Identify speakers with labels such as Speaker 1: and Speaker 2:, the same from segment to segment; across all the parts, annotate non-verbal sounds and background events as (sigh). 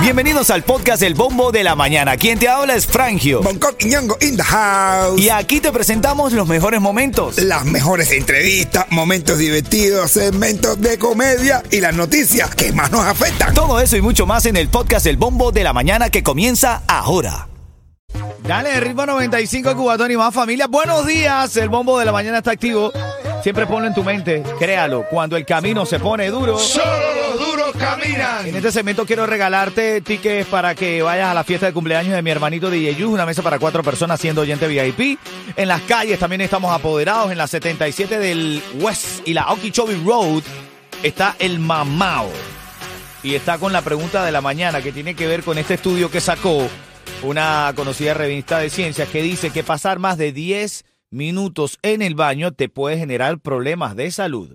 Speaker 1: Bienvenidos al podcast El Bombo de la Mañana. Quien te habla es Frangio.
Speaker 2: Bangkok y Ñongo in the house.
Speaker 1: Y aquí te presentamos los mejores momentos.
Speaker 2: Las mejores entrevistas, momentos divertidos, segmentos de comedia y las noticias que más nos afectan.
Speaker 1: Todo eso y mucho más en el podcast El Bombo de la Mañana que comienza ahora. Dale, ritmo 95 Cubatón y más familia. Buenos días, el bombo de la mañana está activo. Siempre ponlo en tu mente, créalo, cuando el camino se pone duro.
Speaker 2: Caminan.
Speaker 1: En este segmento quiero regalarte tickets para que vayas a la fiesta de cumpleaños de mi hermanito DJ Yu, una mesa para cuatro personas siendo oyente VIP. En las calles también estamos apoderados. En la 77 del West y la Okeechobee Road está el Mamao. Y está con la pregunta de la mañana que tiene que ver con este estudio que sacó una conocida revista de ciencias que dice que pasar más de 10 minutos en el baño te puede generar problemas de salud.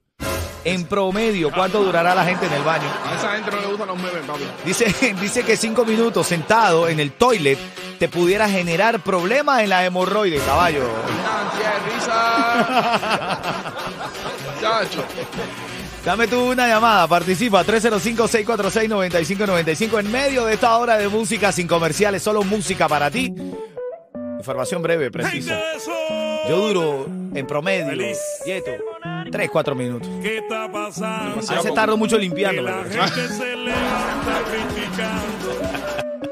Speaker 1: En promedio, ¿cuánto durará la gente en el baño?
Speaker 3: A esa gente no le gustan los memes, papi.
Speaker 1: Dice, (laughs) dice que cinco minutos sentado en el toilet te pudiera generar problemas en la hemorroide, caballo.
Speaker 3: Ansia de risa. (laughs) Chacho.
Speaker 1: Dame tú una llamada, participa 305-646-9595 en medio de esta hora de música sin comerciales, solo música para ti. Información breve, precisa. Yo duro en promedio, quieto, 3, 4 minutos.
Speaker 4: ¿Qué está pasando?
Speaker 1: A veces tardo mucho limpiando.
Speaker 4: la gente se levanta criticando.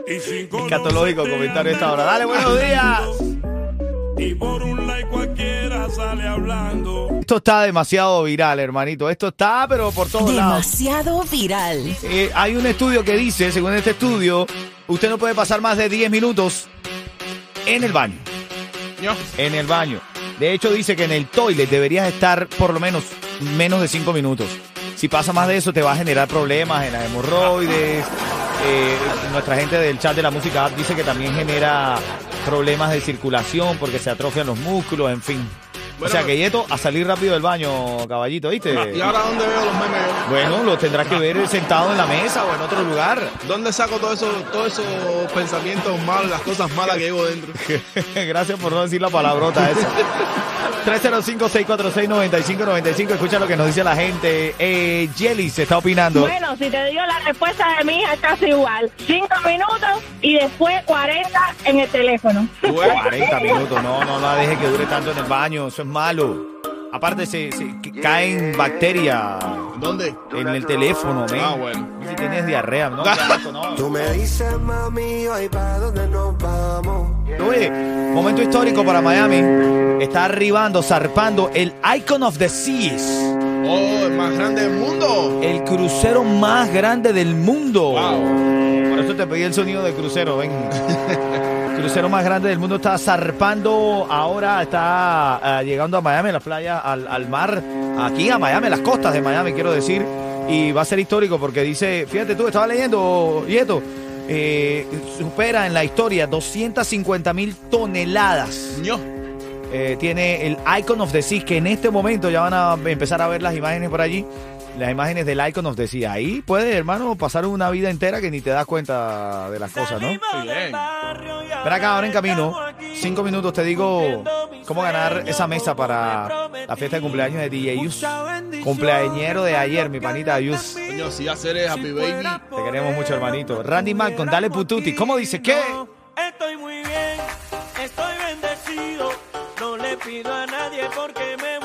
Speaker 4: Y sin (laughs)
Speaker 1: Escatológico
Speaker 4: conocer
Speaker 1: comentario a esta hora. Dale, buenos días.
Speaker 4: Y por un like cualquiera sale hablando.
Speaker 1: Esto está demasiado viral, hermanito. Esto está, pero por todos lados.
Speaker 5: Demasiado viral.
Speaker 1: Eh, hay un estudio que dice, según este estudio, usted no puede pasar más de 10 minutos en el baño. En el baño. De hecho, dice que en el toilet deberías estar por lo menos menos de 5 minutos. Si pasa más de eso, te va a generar problemas en las hemorroides. Eh, nuestra gente del chat de la música dice que también genera problemas de circulación porque se atrofian los músculos, en fin. O sea que Yeto, a salir rápido del baño, caballito, ¿viste?
Speaker 3: ¿Y ahora dónde veo los memes?
Speaker 1: Bueno, lo tendrás que ver sentado en la mesa o en otro lugar.
Speaker 3: ¿Dónde saco todos esos todos esos pensamientos malos, las cosas malas que llevo dentro? (laughs)
Speaker 1: Gracias por no decir la palabrota esa. (laughs) 305-646-9595. Escucha lo que nos dice la gente. Eh, Jelly se está opinando.
Speaker 6: Bueno, si te digo la respuesta de mi hija, es casi igual. Cinco minutos y después 40 en el teléfono.
Speaker 1: 40 minutos. No, no la deje que dure tanto en el baño. Eso es malo. Aparte, se, se- que caen bacterias
Speaker 3: ¿Dónde?
Speaker 1: en el teléfono, men.
Speaker 3: Ah, bueno.
Speaker 1: Si tienes diarrea, ¿no? (laughs) No.
Speaker 7: Tú me dices, mami, hoy para dónde nos vamos.
Speaker 1: Oye, momento histórico para Miami. Está arribando, zarpando el Icon of the Seas.
Speaker 3: Oh, el más grande del mundo.
Speaker 1: El crucero más grande del mundo.
Speaker 3: Wow.
Speaker 1: Por eso te pedí el sonido de crucero, ven. (laughs) El crucero más grande del mundo está zarpando, ahora está ah, llegando a Miami, a las playas, al, al mar, aquí a Miami, a las costas de Miami, quiero decir. Y va a ser histórico porque dice, fíjate tú, estaba leyendo, y esto, eh, supera en la historia 250 mil toneladas
Speaker 3: Ño.
Speaker 1: eh, tiene el Icon of the Sea, que en este momento ya van a empezar a ver las imágenes por allí. Las imágenes del Icon of the Sea. Ahí puede, hermano, pasar una vida entera que ni te das cuenta de las cosas, ¿no?
Speaker 3: Bien.
Speaker 1: Espera acá, ahora en camino. Cinco minutos te digo cómo ganar esa mesa para la fiesta de cumpleaños de DJ Yus. Cumpleañero de ayer, mi panita Yus.
Speaker 3: Coño, si hacer es Happy Baby.
Speaker 1: Te queremos mucho, hermanito. Randy Malcolm, dale pututi. ¿Cómo dice? ¿Qué?
Speaker 8: Estoy muy bien, estoy bendecido. No le pido a nadie porque me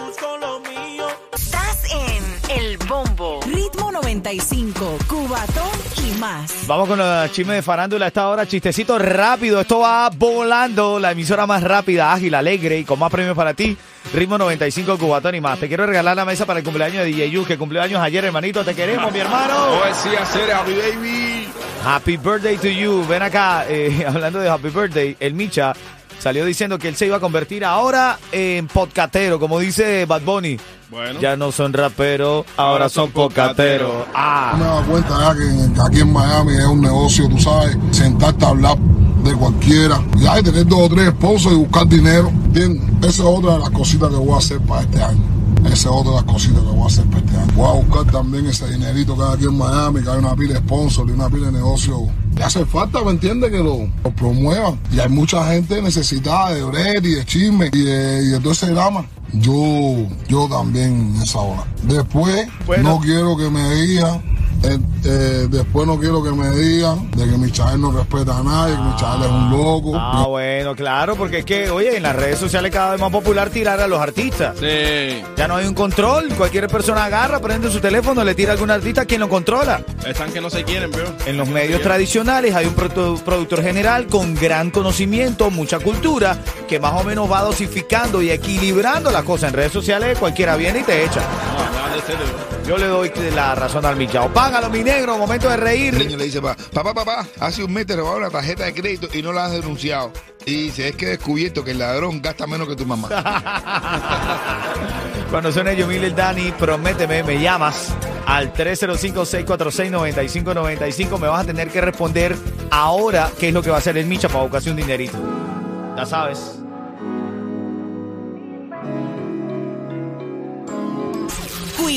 Speaker 5: El Bombo. Ritmo 95, Cubatón y más.
Speaker 1: Vamos con los chismes de farándula a esta hora. Chistecito rápido. Esto va volando. La emisora más rápida, ágil, alegre y con más premios para ti. Ritmo 95 Cubatón y más. Te quiero regalar la mesa para el cumpleaños de DJ Yu, que cumplió años ayer, hermanito. Te queremos, mi hermano.
Speaker 3: Sí, hacer es Happy Baby.
Speaker 1: Happy birthday to you. Ven acá, eh, (laughs) hablando de happy birthday, el Micha salió diciendo que él se iba a convertir ahora en podcatero, como dice Bad Bunny.
Speaker 3: Bueno.
Speaker 1: Ya no son raperos, ahora son podcateros. Ah.
Speaker 9: me he dado cuenta ya que aquí en Miami es un negocio, tú sabes, sentarte a hablar de cualquiera, ya y tener dos o tres esposos y buscar dinero, ¿entiendes? Esa es otra de las cositas que voy a hacer para este año. Esa es otra de las cositas que voy a hacer para este año. Voy a buscar también ese dinerito que hay aquí en Miami, que hay una pila de sponsors y una pila de negocios. Le hace falta, ¿me entiendes? Que lo, lo promuevan. Y hay mucha gente necesitada de bread y de chisme y de, y de todo ese drama. Yo, yo también en esa hora. Después,
Speaker 1: Bueno.
Speaker 9: no quiero que me digan Eh, eh, después no quiero que me digan de que Michael no respeta a nadie, que Michael es un loco.
Speaker 1: Ah, bueno, claro, porque es que, oye, en las redes sociales cada vez más popular tirar a los artistas.
Speaker 3: Sí.
Speaker 1: Ya no hay un control. Cualquier persona agarra, prende su teléfono, le tira a algún artista, ¿quién lo controla?
Speaker 3: Están que no se quieren, bro.
Speaker 1: En los medios tradicionales hay un produ- productor general con gran conocimiento, mucha cultura, que más o menos va dosificando y equilibrando las cosas. En redes sociales cualquiera viene y te echa.
Speaker 3: No, bro.
Speaker 1: Yo le doy la razón al Michao. Págalo, mi negro, momento de
Speaker 2: El
Speaker 1: reír.
Speaker 2: niño le dice, pa, papá, papá, hace un mes te robaron la tarjeta de crédito y no la has denunciado. Y dice, es que he descubierto que el ladrón gasta menos que tu mamá. (laughs)
Speaker 1: Cuando suene Yomil el Dani, prométeme, me llamas al 305-646-9595. Me vas a tener que responder ahora qué es lo que va a hacer el Micha para buscarse un dinerito. Ya sabes.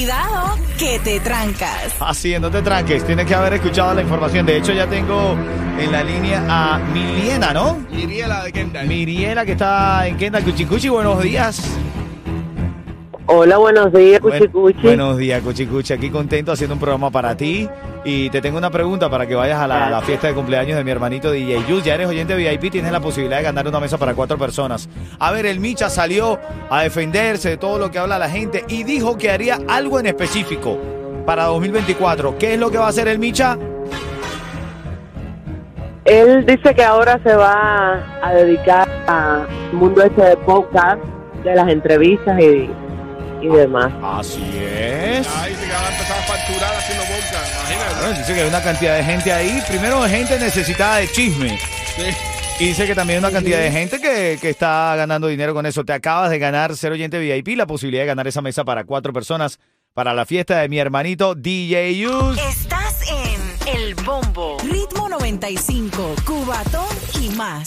Speaker 5: Cuidado que te trancas.
Speaker 1: Así, no te tranques, tienes que haber escuchado la información. De hecho, ya tengo en la línea a Miliena, ¿no?
Speaker 3: Iría la de Kendall.
Speaker 1: Miriela, que está en Kendall Cuchicuchi. Buenos días.
Speaker 6: Hola, buenos días, Cuchicuchi.
Speaker 1: buenos días, Cuchicuchi. Aquí contento haciendo un programa para ti. Y te tengo una pregunta para que vayas a la, a la fiesta de cumpleaños de mi hermanito DJ Yus. Ya eres oyente VIP, tienes la posibilidad de ganar una mesa para cuatro personas. A ver, el Micha salió a defenderse de todo lo que habla la gente y dijo que haría algo en específico para 2024. ¿Qué es lo que va a hacer el Micha?
Speaker 6: Él dice que ahora se va a dedicar al mundo este de podcast, de las entrevistas y, y demás.
Speaker 1: Así es.
Speaker 3: Ahí se va a empezar a facturar haciendo boca. Imagínate.
Speaker 1: Bueno, dice que hay una cantidad de gente ahí. Primero, gente necesitada de chisme.
Speaker 3: Sí.
Speaker 1: Y dice que también hay una cantidad de gente que, que está ganando dinero con eso. Te acabas de ganar, ser oyente VIP, la posibilidad de ganar esa mesa para cuatro personas para la fiesta de mi hermanito DJ Yus.
Speaker 5: Estás en El Bombo. Ritmo 95, Cubatón y más.